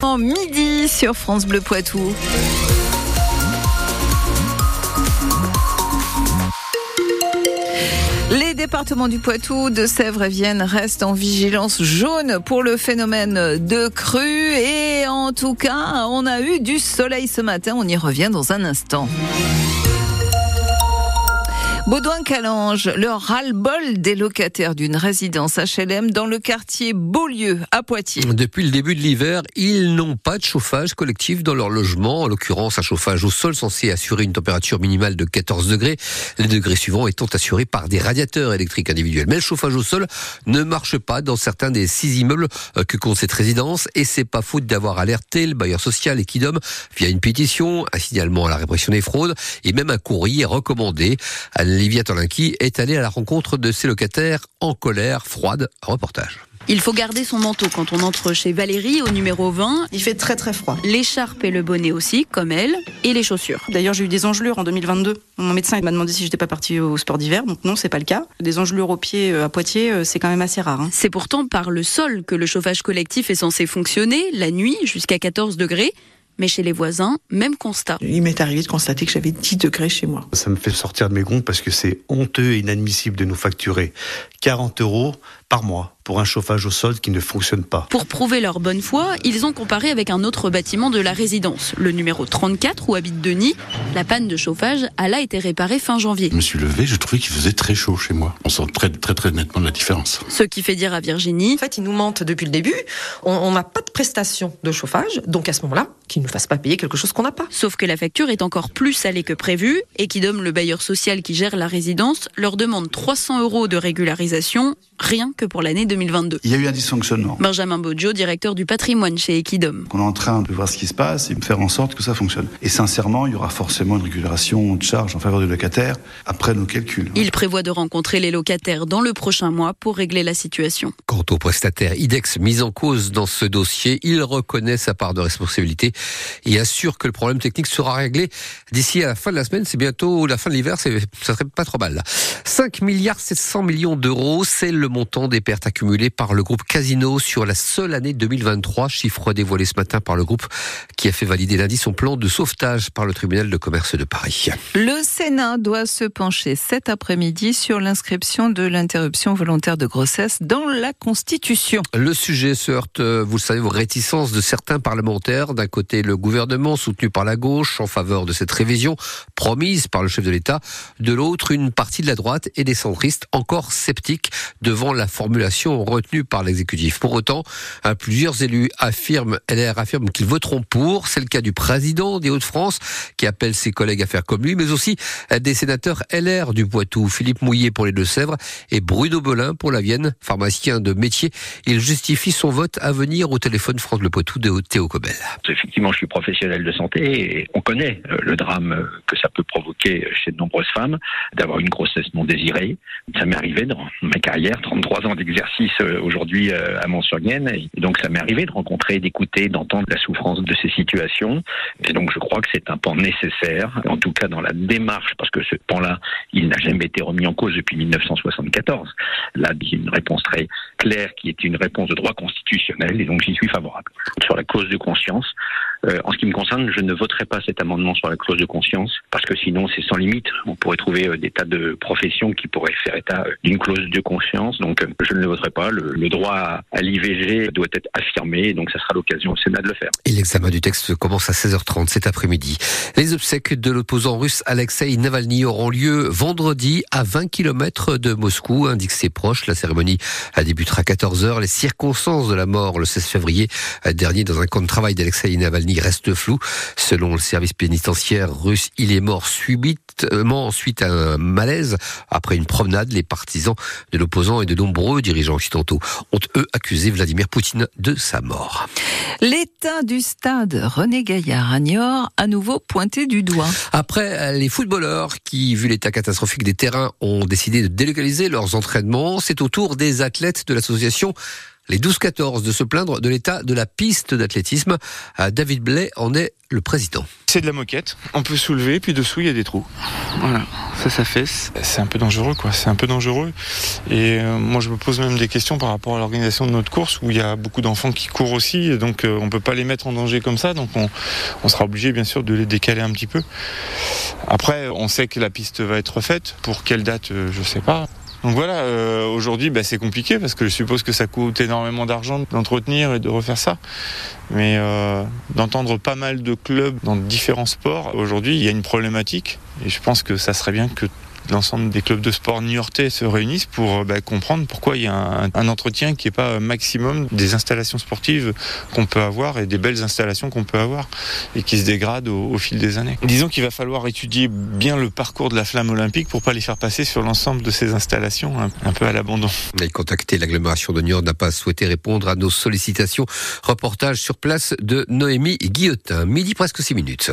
En midi sur France Bleu Poitou. Les départements du Poitou, de Sèvres et Vienne restent en vigilance jaune pour le phénomène de crue et en tout cas, on a eu du soleil ce matin, on y revient dans un instant. Baudouin-Calange, le ras-le-bol des locataires d'une résidence HLM dans le quartier Beaulieu, à Poitiers. Depuis le début de l'hiver, ils n'ont pas de chauffage collectif dans leur logement. En l'occurrence, un chauffage au sol censé assurer une température minimale de 14 degrés. Les degrés suivants étant assurés par des radiateurs électriques individuels. Mais le chauffage au sol ne marche pas dans certains des six immeubles euh, que compte cette résidence. Et c'est pas faute d'avoir alerté le bailleur social Equidom via une pétition, un signalement à la répression des fraudes et même un courrier recommandé à Livia Tolinki est allée à la rencontre de ses locataires en colère froide. Reportage. Il faut garder son manteau quand on entre chez Valérie au numéro 20. Il fait très très froid. L'écharpe et le bonnet aussi, comme elle, et les chaussures. D'ailleurs, j'ai eu des engelures en 2022. Mon médecin m'a demandé si j'étais pas partie au sport d'hiver, donc non, c'est pas le cas. Des engelures aux pieds euh, à Poitiers, euh, c'est quand même assez rare. Hein. C'est pourtant par le sol que le chauffage collectif est censé fonctionner, la nuit jusqu'à 14 degrés. Mais chez les voisins, même constat. Il m'est arrivé de constater que j'avais 10 degrés chez moi. Ça me fait sortir de mes gonds parce que c'est honteux et inadmissible de nous facturer 40 euros par mois pour un chauffage au sol qui ne fonctionne pas. Pour prouver leur bonne foi, ils ont comparé avec un autre bâtiment de la résidence, le numéro 34 où habite Denis. La panne de chauffage a là été réparée fin janvier. Je me suis levé, je trouvais qu'il faisait très chaud chez moi. On sent très très très nettement la différence. Ce qui fait dire à Virginie. En fait, ils nous mentent depuis le début. On n'a pas de prestation de chauffage, donc à ce moment-là, qu'ils ne nous fassent pas payer quelque chose qu'on n'a pas. Sauf que la facture est encore plus salée que prévu et qui donne le bailleur social qui gère la résidence leur demande 300 euros de régularisation, rien que pour l'année 2022. Il y a eu un dysfonctionnement. Benjamin Boggio, directeur du patrimoine chez Equidom. On est en train de voir ce qui se passe et de faire en sorte que ça fonctionne. Et sincèrement, il y aura forcément une régulation de charges en faveur du locataire après nos calculs. Il prévoit de rencontrer les locataires dans le prochain mois pour régler la situation. Quant au prestataire IDEX mis en cause dans ce dossier, il reconnaît sa part de responsabilité et assure que le problème technique sera réglé d'ici à la fin de la semaine. C'est bientôt la fin de l'hiver, ça serait pas trop mal. 5 milliards 700 millions d'euros, c'est le montant des pertes accumulées par le groupe Casino sur la seule année 2023, chiffre dévoilé ce matin par le groupe qui a fait valider lundi son plan de sauvetage par le tribunal de commerce de Paris. Le Sénat doit se pencher cet après-midi sur l'inscription de l'interruption volontaire de grossesse dans la Constitution. Le sujet se heurte, vous le savez, aux réticences de certains parlementaires. D'un côté, le gouvernement soutenu par la gauche en faveur de cette révision promise par le chef de l'État. De l'autre, une partie de la droite et des centristes encore sceptiques devant la formulation retenue par l'exécutif. Pour autant, plusieurs élus affirment, LR affirment qu'ils voteront pour. C'est le cas du président des Hauts-de-France qui appelle ses collègues à faire comme lui, mais aussi des sénateurs LR du Poitou, Philippe Mouillet pour les Deux-Sèvres et Bruno Belin pour la Vienne, pharmacien de métier. Il justifie son vote à venir au téléphone France Le Poitou de Théo Cobel. Effectivement, je suis professionnel de santé et on connaît euh, le drame que ça peut provoquer chez de nombreuses femmes d'avoir une grossesse non désirée. Ça m'est arrivé dans ma carrière, 33 ans d'exercice euh, aujourd'hui euh, à Mont-sur-Vienne. Et donc ça m'est arrivé de rencontrer, d'écouter, d'entendre la souffrance de ces situations. Et donc je crois que c'est un pan nécessaire, en tout cas dans la démarche, parce que ce pan-là, il n'a jamais été remis en cause depuis 1974. Là, il une réponse très claire qui est une réponse de droit constitutionnel, et donc j'y suis favorable. Sur la clause de conscience, euh, en ce qui me concerne, je ne voterai pas cet amendement sur la clause de conscience, parce que sinon c'est sans limite. On pourrait trouver des tas de professions qui pourraient faire état d'une clause de conscience, donc je ne le voterai pas. Le, le droit à l'IVG doit être affirmé, donc ça sera l'occasion au Sénat de le faire. Et l'examen du texte commence à 16h30 cet après-midi. Les obsèques de l'opposant russe Alexei Navalny auront lieu vendredi à 20 km de Moscou, indique ses proches. La cérémonie débutera à 14h. Les circonstances de la mort le 16 février dernier dans un camp de travail d'Alexei Navalny restent floues. Selon le service pénitentiaire russe, il est mort subitement suite à un malaise après une promenade. Les partisans de l'opposant et de nombreux dirigeants occidentaux ont eux accusé Vladimir Poutine de sa mort. L'état du stade René Gaillard à Niort à nouveau pointé du doigt. Après les footballeurs qui, vu l'état catastrophique des terrains, ont décidé de délocaliser leurs entraînements, c'est au tour des athlètes de l'association les 12-14 de se plaindre de l'état de la piste d'athlétisme. David Blais en est le président. C'est de la moquette. On peut soulever, puis dessous il y a des trous. Voilà, ça s'affaisse. C'est un peu dangereux, quoi. C'est un peu dangereux. Et euh, moi, je me pose même des questions par rapport à l'organisation de notre course, où il y a beaucoup d'enfants qui courent aussi, donc euh, on peut pas les mettre en danger comme ça. Donc on, sera obligé, bien sûr, de les décaler un petit peu. Après, on sait que la piste va être faite. Pour quelle date, euh, je sais pas. Donc voilà, euh, aujourd'hui bah, c'est compliqué parce que je suppose que ça coûte énormément d'argent d'entretenir et de refaire ça. Mais euh, d'entendre pas mal de clubs dans différents sports, aujourd'hui il y a une problématique et je pense que ça serait bien que l'ensemble des clubs de sport new-yorkais se réunissent pour bah, comprendre pourquoi il y a un, entretien qui n'est pas maximum des installations sportives qu'on peut avoir et des belles installations qu'on peut avoir et qui se dégradent au, fil des années. Disons qu'il va falloir étudier bien le parcours de la flamme olympique pour pas les faire passer sur l'ensemble de ces installations un, un peu à l'abandon. Et contacté l'agglomération de Niort n'a pas souhaité répondre à nos sollicitations. Reportage sur place de Noémie Guillotin. Midi presque 6 minutes.